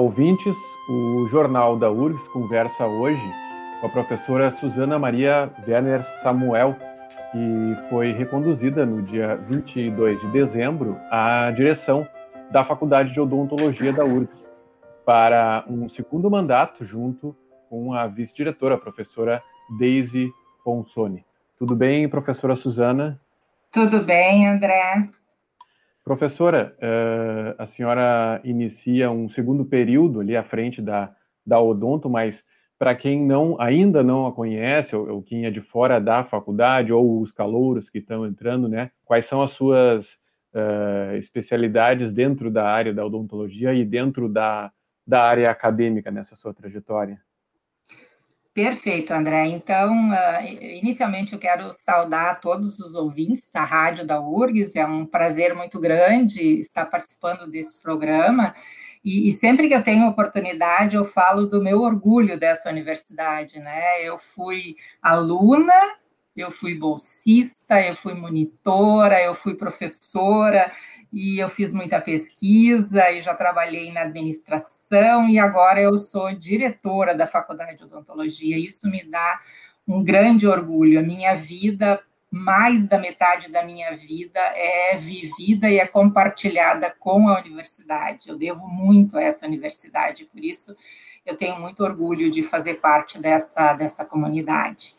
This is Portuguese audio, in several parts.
Ouvintes. O Jornal da URGS conversa hoje com a professora Suzana Maria Werner Samuel, que foi reconduzida no dia 22 de dezembro à direção da Faculdade de Odontologia da URGS para um segundo mandato junto com a vice-diretora, a professora Daisy Ponsoni. Tudo bem, professora Suzana? Tudo bem, André. Professora, uh, a senhora inicia um segundo período ali à frente da, da Odonto, mas para quem não ainda não a conhece, ou, ou, quem é de fora da faculdade, ou os calouros que estão entrando, né? Quais são as suas uh, especialidades dentro da área da odontologia e dentro da, da área acadêmica nessa sua trajetória? Perfeito, André. Então, uh, inicialmente eu quero saudar todos os ouvintes da rádio da URGS. É um prazer muito grande estar participando desse programa. E, e, sempre que eu tenho oportunidade, eu falo do meu orgulho dessa universidade, né? Eu fui aluna, eu fui bolsista, eu fui monitora, eu fui professora e eu fiz muita pesquisa e já trabalhei na administração e agora eu sou diretora da Faculdade de Odontologia. Isso me dá um grande orgulho. A minha vida, mais da metade da minha vida, é vivida e é compartilhada com a universidade. Eu devo muito a essa universidade, por isso eu tenho muito orgulho de fazer parte dessa, dessa comunidade.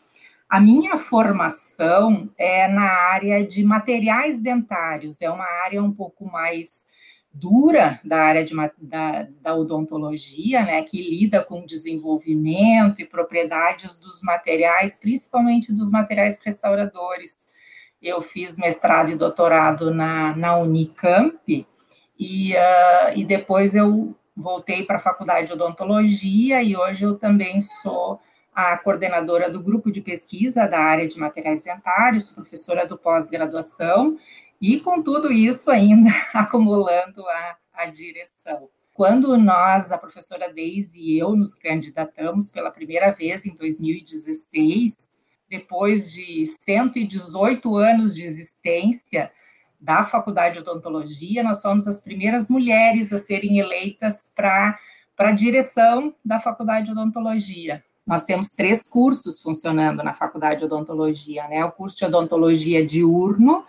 A minha formação é na área de materiais dentários, é uma área um pouco mais dura da área de, da, da odontologia, né, que lida com desenvolvimento e propriedades dos materiais, principalmente dos materiais restauradores. Eu fiz mestrado e doutorado na, na Unicamp e, uh, e depois eu voltei para a faculdade de odontologia e hoje eu também sou a coordenadora do grupo de pesquisa da área de materiais dentários, professora do pós-graduação e com tudo isso ainda acumulando a, a direção. Quando nós, a professora Deise e eu, nos candidatamos pela primeira vez em 2016, depois de 118 anos de existência da Faculdade de Odontologia, nós somos as primeiras mulheres a serem eleitas para a direção da Faculdade de Odontologia. Nós temos três cursos funcionando na Faculdade de Odontologia, né? O curso de Odontologia diurno,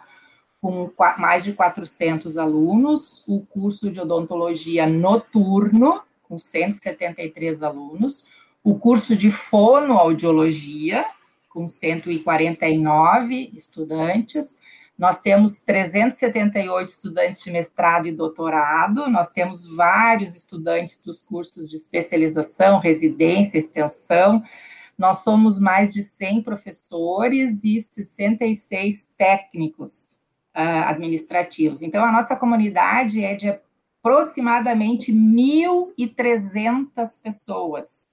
com mais de 400 alunos, o curso de odontologia noturno, com 173 alunos, o curso de fonoaudiologia, com 149 estudantes, nós temos 378 estudantes de mestrado e doutorado, nós temos vários estudantes dos cursos de especialização, residência, extensão, nós somos mais de 100 professores e 66 técnicos administrativos. Então, a nossa comunidade é de aproximadamente 1.300 pessoas.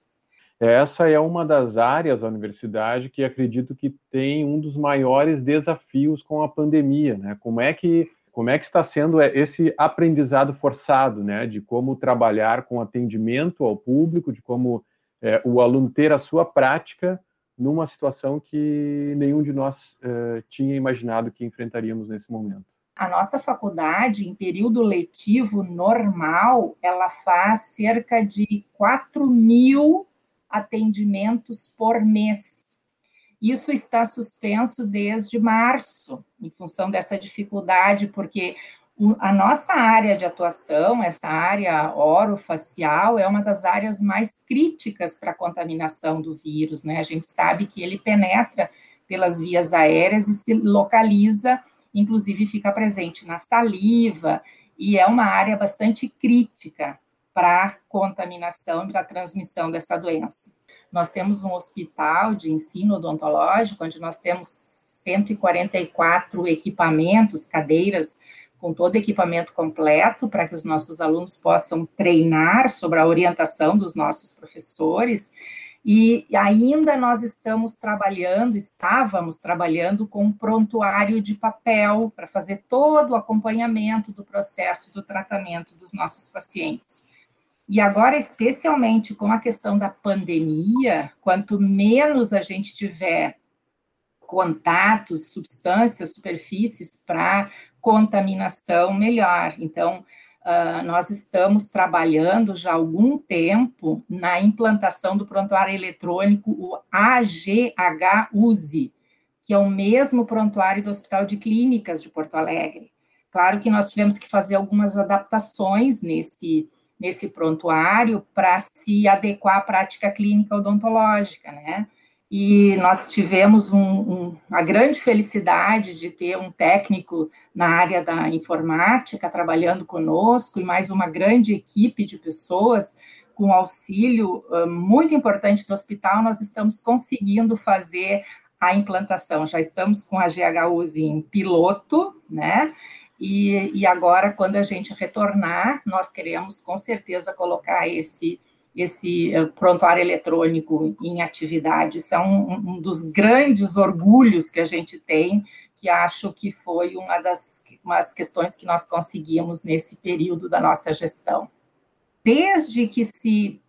Essa é uma das áreas da universidade que acredito que tem um dos maiores desafios com a pandemia, né? Como é que como é que está sendo esse aprendizado forçado, né? De como trabalhar com atendimento ao público, de como é, o aluno ter a sua prática numa situação que nenhum de nós uh, tinha imaginado que enfrentaríamos nesse momento. A nossa faculdade, em período letivo normal, ela faz cerca de 4 mil atendimentos por mês. Isso está suspenso desde março, em função dessa dificuldade, porque a nossa área de atuação, essa área orofacial, é uma das áreas mais críticas para a contaminação do vírus, né? A gente sabe que ele penetra pelas vias aéreas e se localiza, inclusive fica presente na saliva, e é uma área bastante crítica para a contaminação e para a transmissão dessa doença. Nós temos um hospital de ensino odontológico, onde nós temos 144 equipamentos, cadeiras com todo o equipamento completo para que os nossos alunos possam treinar sobre a orientação dos nossos professores. E ainda nós estamos trabalhando, estávamos trabalhando com um prontuário de papel para fazer todo o acompanhamento do processo do tratamento dos nossos pacientes. E agora, especialmente com a questão da pandemia, quanto menos a gente tiver contatos, substâncias, superfícies para contaminação, melhor. Então, Uh, nós estamos trabalhando já há algum tempo na implantação do prontuário eletrônico, o AGH-USE, que é o mesmo prontuário do Hospital de Clínicas de Porto Alegre. Claro que nós tivemos que fazer algumas adaptações nesse, nesse prontuário para se adequar à prática clínica odontológica, né? E nós tivemos um, um, a grande felicidade de ter um técnico na área da informática trabalhando conosco e mais uma grande equipe de pessoas com auxílio uh, muito importante do hospital, nós estamos conseguindo fazer a implantação. Já estamos com a GHUs em piloto, né? E, e agora, quando a gente retornar, nós queremos com certeza colocar esse esse eh, prontuário eletrônico em atividade. Isso é um, um, dos grandes orgulhos que a gente tem, que acho que foi uma das umas questões que nós conseguimos nesse período da nossa gestão. Desde que se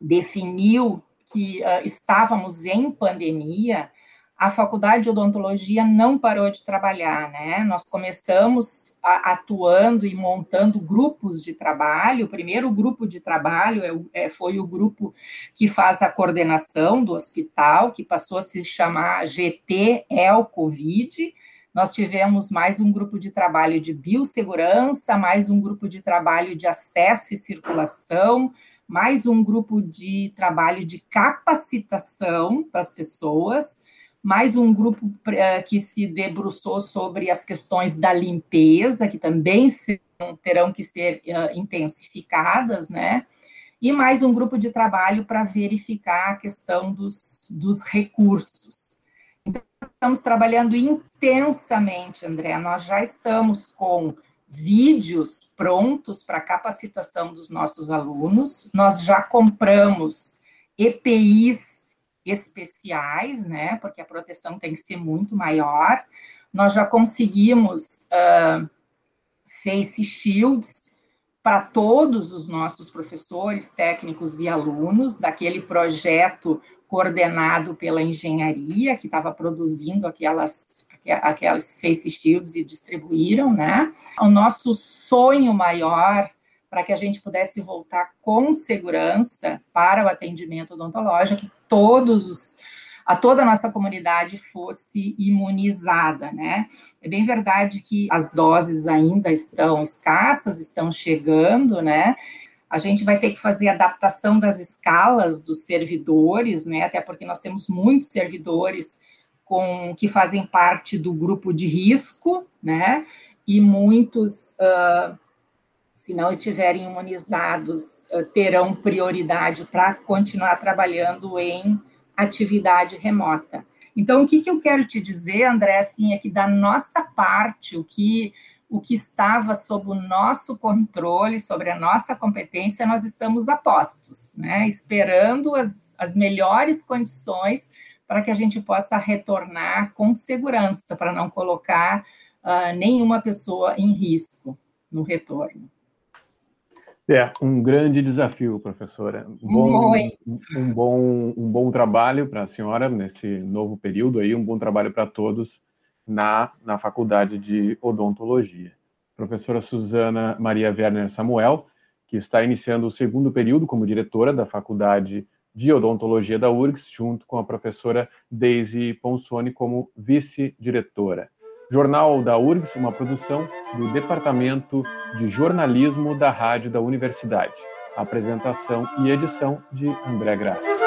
definiu que uh, estávamos em pandemia, a faculdade de odontologia não parou de trabalhar, né? Nós começamos a, atuando e montando grupos de trabalho. O primeiro grupo de trabalho é, é, foi o grupo que faz a coordenação do hospital, que passou a se chamar GT El Covid. Nós tivemos mais um grupo de trabalho de biossegurança, mais um grupo de trabalho de acesso e circulação, mais um grupo de trabalho de capacitação para as pessoas mais um grupo eh, que se debruçou sobre as questões da limpeza, que também terão que ser uh, intensificadas, né? E mais um grupo de trabalho para verificar a questão dos, dos recursos. Então, estamos trabalhando intensamente, André. Nós já estamos com vídeos prontos para capacitação dos nossos alunos, nós já compramos EPIs especiais, né? Porque a proteção tem que ser muito maior. Nós já conseguimos uh, face shields para todos os nossos professores, técnicos e alunos daquele projeto coordenado pela engenharia que estava produzindo aquelas aquelas face shields e distribuíram, né? O nosso sonho maior para que a gente pudesse voltar com segurança para o atendimento odontológico, que todos os, a toda a nossa comunidade fosse imunizada, né? É bem verdade que as doses ainda estão escassas, estão chegando, né? A gente vai ter que fazer adaptação das escalas dos servidores, né? Até porque nós temos muitos servidores com que fazem parte do grupo de risco, né? E muitos uh, se não estiverem imunizados, eh, terão prioridade para continuar trabalhando em atividade remota. Então, o que, que eu quero te dizer, André, assim, é que da nossa parte, o que o que estava sob o nosso controle, sobre a nossa competência, nós estamos a postos, né? esperando as, as melhores condições para que a gente possa retornar com segurança, para não colocar uh, nenhuma pessoa em risco no retorno. É, um grande desafio, professora. Um bom, um bom, um bom trabalho para a senhora nesse novo período aí, um bom trabalho para todos na, na Faculdade de Odontologia. Professora Suzana Maria Werner Samuel, que está iniciando o segundo período como diretora da Faculdade de Odontologia da URGS, junto com a professora Daisy Ponsoni como vice-diretora. Jornal da URGS, uma produção do Departamento de Jornalismo da Rádio da Universidade. Apresentação e edição de André Graça.